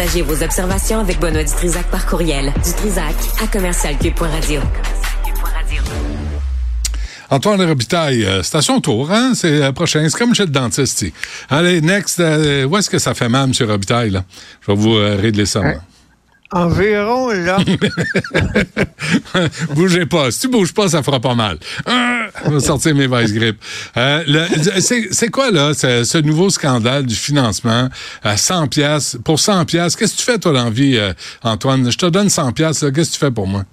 Partagez vos observations avec Benoît Dutrisac par courriel. Dutrisac à commercialcube.radio. Antoine Robitaille, euh, c'est à son tour, hein? C'est la prochain. C'est comme chez le dentiste. Allez, next. Euh, où est-ce que ça fait mal, M. Robitaille? Là? Je vais vous euh, régler ça. Hein? Environ, là. Bougez pas. Si tu bouges pas, ça fera pas mal. je vais sortir mes vice grippes. c'est quoi, là, ce, nouveau scandale du financement à 100 pièces Pour 100 pièces, qu'est-ce que tu fais, toi, dans la vie, Antoine? Je te donne 100 pièces. Qu'est-ce que tu fais pour moi?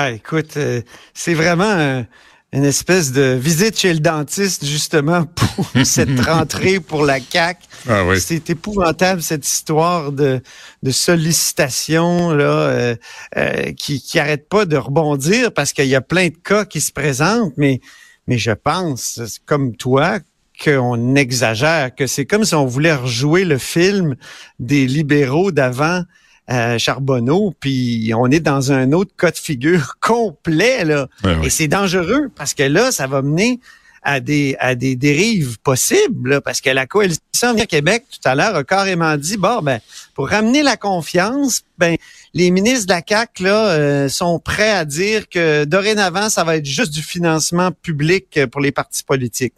Ah, écoute, euh, c'est vraiment une espèce de visite chez le dentiste, justement, pour cette rentrée pour la CAC. Ah oui. C'est épouvantable, cette histoire de, de sollicitation là, euh, euh, qui qui arrête pas de rebondir parce qu'il y a plein de cas qui se présentent, mais, mais je pense, comme toi, qu'on exagère, que c'est comme si on voulait rejouer le film des libéraux d'avant euh, Charbonneau, puis on est dans un autre cas de figure complet là, et c'est dangereux parce que là, ça va mener à des à des dérives possibles parce que la coalition Venir Québec tout à l'heure a carrément dit bon ben pour ramener la confiance, ben les ministres de la CAC là euh, sont prêts à dire que dorénavant ça va être juste du financement public pour les partis politiques.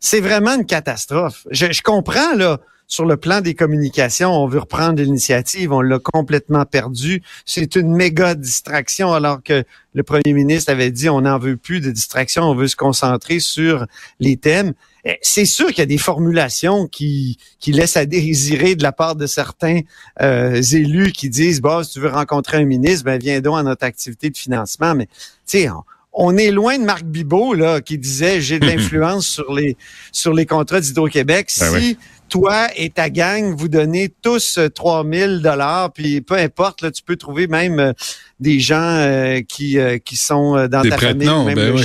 C'est vraiment une catastrophe. Je, je comprends là sur le plan des communications, on veut reprendre l'initiative, on l'a complètement perdu. C'est une méga distraction alors que le premier ministre avait dit on n'en veut plus de distraction, on veut se concentrer sur les thèmes. Eh, c'est sûr qu'il y a des formulations qui, qui laissent à désirer de la part de certains euh, élus qui disent bah si tu veux rencontrer un ministre, ben viens donc à notre activité de financement. Mais tu sais, on, est loin de Marc Bibot là qui disait j'ai de l'influence sur les sur les contrats d'Hydro-Québec. Ben si toi et ta gang, vous donnez tous 3000 euh, dollars, puis peu importe, là, tu peux trouver même euh, des gens euh, qui, qui sont dans ta famille, même ben le,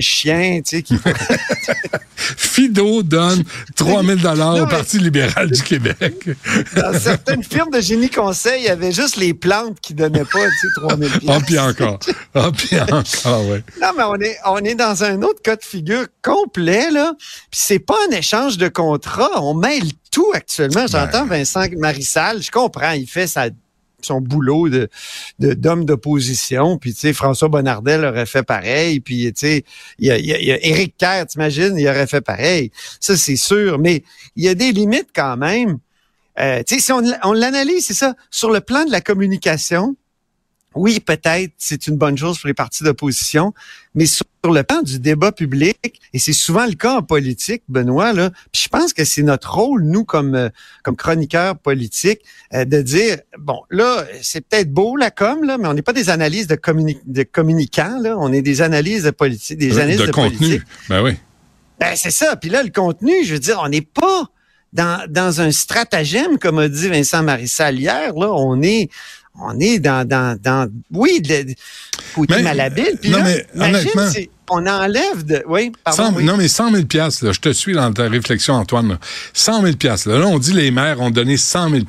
chien, tu sais, qui... Fido donne 3000 dollars au Parti libéral du Québec. dans certaines firmes de génie conseil, il y avait juste les plantes qui donnaient pas, tu sais, 3000 Ah, puis encore. Ah, puis encore, ouais. Non, mais on est, on est dans un autre cas de figure complet, là. Puis c'est pas un échange de contrat. On mêle tout actuellement. J'entends Vincent Marissal, je comprends, il fait sa son boulot de d'homme d'opposition. Puis tu sais, François Bonnardel aurait fait pareil. Puis tu sais, il y a, y Éric Kerr, t'imagines, il aurait fait pareil. Ça c'est sûr. Mais il y a des limites quand même. Euh, tu sais, si on l'analyse, c'est ça, sur le plan de la communication, oui, peut-être c'est une bonne chose pour les partis d'opposition, mais sur le plan du débat public, et c'est souvent le cas en politique, Benoît, là, puis je pense que c'est notre rôle, nous, comme, euh, comme chroniqueurs politiques, euh, de dire, bon, là, c'est peut-être beau la com, là, mais on n'est pas des analyses de, de communicants, là, on est des analyses de politique, des analyses de, contenu. politique. Ben oui. Ben, c'est ça. Puis là, le contenu, je veux dire, on n'est pas dans, dans un stratagème, comme a dit Vincent Marissal hier, là, on est on est dans, dans, dans oui, de, côté malhabile. Puis là, mais, imagine, on enlève de, oui, pardon, Non, mais 100 000 là, je te suis dans ta réflexion, Antoine. Là. 100 000 là, là, on dit les maires ont donné 100 000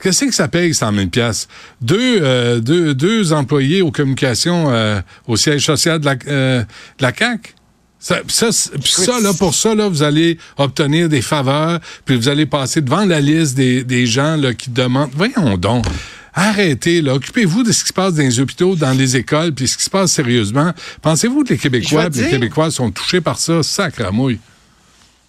Qu'est-ce que ça paye, 100 000 deux, euh, deux, deux employés aux communications euh, au siège social de la, euh, de la CAQ? Ça, ça, ça, là, pour ça, là, vous allez obtenir des faveurs, puis vous allez passer devant la liste des, des gens là, qui demandent. Voyons donc. Arrêtez, là. Occupez-vous de ce qui se passe dans les hôpitaux, dans les écoles, puis ce qui se passe sérieusement. Pensez-vous que les Québécois les Québécoises sont touchés par ça? Sacre à mouille.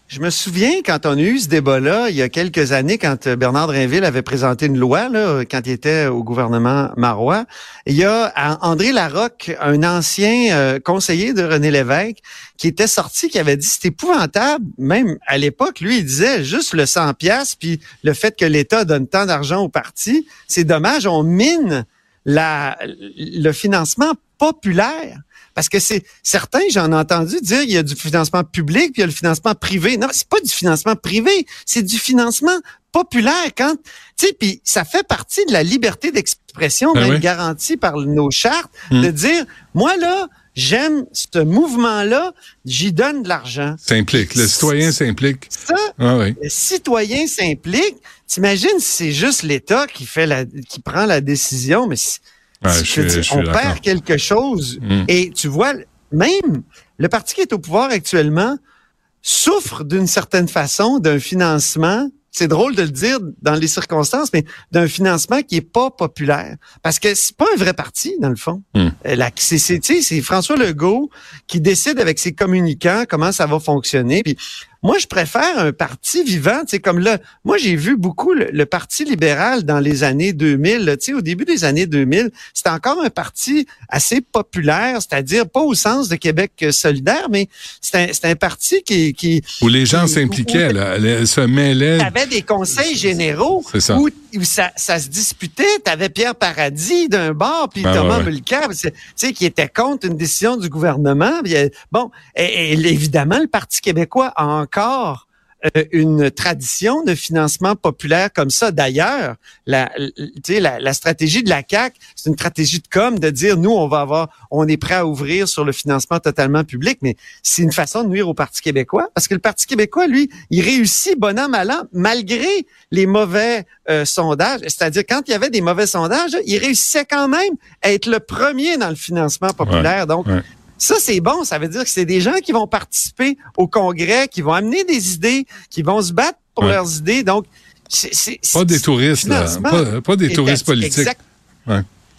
Je me souviens quand on a eu ce débat-là, il y a quelques années, quand euh, Bernard Drinville avait présenté une loi, là, quand il était au gouvernement marois, il y a André Larocque, un ancien euh, conseiller de René Lévesque, qui était sorti, qui avait dit c'est épouvantable. Même à l'époque, lui, il disait juste le 100 pièces puis le fait que l'État donne tant d'argent aux partis, c'est dommage, on mine la, le financement populaire. Parce que c'est certains, j'en ai entendu dire, il y a du financement public, puis il y a le financement privé. Non, c'est pas du financement privé, c'est du financement populaire. Quand, tu sais, puis ça fait partie de la liberté d'expression, ben même garantie par nos chartes, hmm. de dire, moi là, j'aime ce mouvement-là, j'y donne de l'argent. S'implique. Le citoyen s'implique. Ça, ah le citoyen s'implique. T'imagines si c'est juste l'État qui fait la, qui prend la décision, mais on perd quelque chose? Mm. Et tu vois, même le parti qui est au pouvoir actuellement souffre d'une certaine façon d'un financement c'est drôle de le dire dans les circonstances, mais d'un financement qui est pas populaire. Parce que c'est pas un vrai parti, dans le fond. Euh, c'est François Legault qui décide avec ses communicants comment ça va fonctionner. Puis moi, je préfère un parti vivant, tu sais, comme là. Moi, j'ai vu beaucoup le, Parti libéral dans les années 2000. Tu sais, au début des années 2000, c'était encore un parti assez populaire, c'est-à-dire pas au sens de Québec solidaire, mais c'était un, un, parti qui, qui où les gens s'impliquaient, se mêlaient. avait des conseils généraux où, où ça, ça, se disputait. T'avais Pierre Paradis d'un bord, puis ben Thomas ouais, tu sais, qui était contre une décision du gouvernement. bon, et, évidemment, le Parti québécois a encore euh, une tradition de financement populaire comme ça. D'ailleurs, la, la, la, stratégie de la CAC, c'est une stratégie de com de dire nous on va avoir, on est prêt à ouvrir sur le financement totalement public, mais c'est une façon de nuire au Parti québécois parce que le Parti québécois, lui, il réussit bon an mal an malgré les mauvais euh, sondages. C'est-à-dire quand il y avait des mauvais sondages, il réussissait quand même à être le premier dans le financement populaire. Donc ça, c'est bon. Ça veut dire que c'est des gens qui vont participer au congrès, qui vont amener des idées, qui vont se battre pour leurs idées. Donc, c'est pas des touristes, là. Pas, des touristes politiques.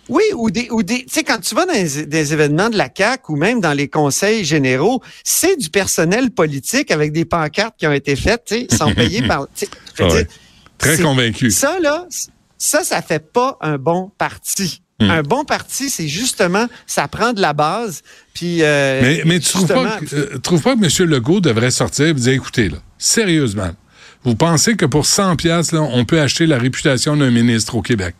Oui, ou des, ou des, tu sais, quand tu vas dans des, événements de la CAC ou même dans les conseils généraux, c'est du personnel politique avec des pancartes qui ont été faites, tu sais, sans payer par. Très convaincu. Ça là, ça, ça fait pas un bon parti. Hmm. Un bon parti, c'est justement, ça prend de la base. Puis, euh, mais, mais tu trouves pas, que, euh, trouves pas que M. Legault devrait sortir et dire, écoutez, là, sérieusement, vous pensez que pour 100 pièces là, on peut acheter la réputation d'un ministre au Québec?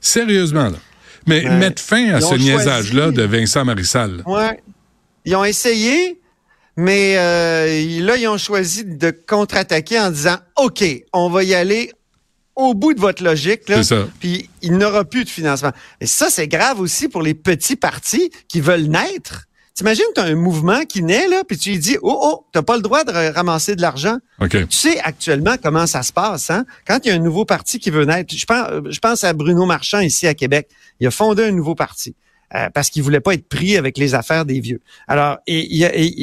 Sérieusement, là. Mais mettre fin à ce niaisage-là de Vincent Marissal. Oui. Ils ont essayé, mais euh, là, ils ont choisi de contre-attaquer en disant, OK, on va y aller au bout de votre logique, là, puis il n'aura plus de financement. Et ça, c'est grave aussi pour les petits partis qui veulent naître. T'imagines, tu as un mouvement qui naît, là, puis tu lui dis, oh, oh, t'as pas le droit de ramasser de l'argent. Tu sais actuellement comment ça se passe, hein? Quand il y a un nouveau parti qui veut naître, je pense, je pense à Bruno Marchand ici à Québec. Il a fondé un nouveau parti. Euh, parce qu'il voulait pas être pris avec les affaires des vieux. Alors, et,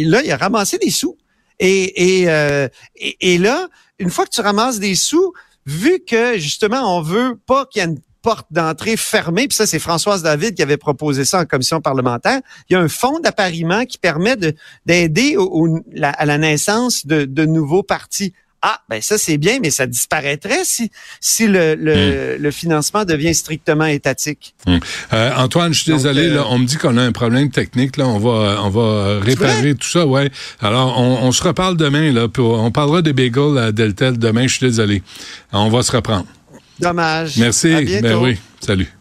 là, il a ramassé des sous. Et, euh, et, et, là, une fois que tu ramasses des sous, vu que justement on veut pas qu'il y ait une porte d'entrée fermée, puis ça c'est Françoise David qui avait proposé ça en commission parlementaire, il y a un fonds d'appariement qui permet d'aider à la naissance de, de nouveaux partis. Ah, ben ça c'est bien, mais ça disparaîtrait si si le, le, hmm. financement devient strictement étatique. Hmm. Euh, Antoine, je suis désolé, là, euh, on me dit qu'on a un problème technique. Là, on va on va réparer tout ça. Ouais. Alors on, se reparle demain là. on parlera des bagels à Deltel demain. Je suis désolé. On va se reprendre. Dommage. Merci. Ben oui. Salut.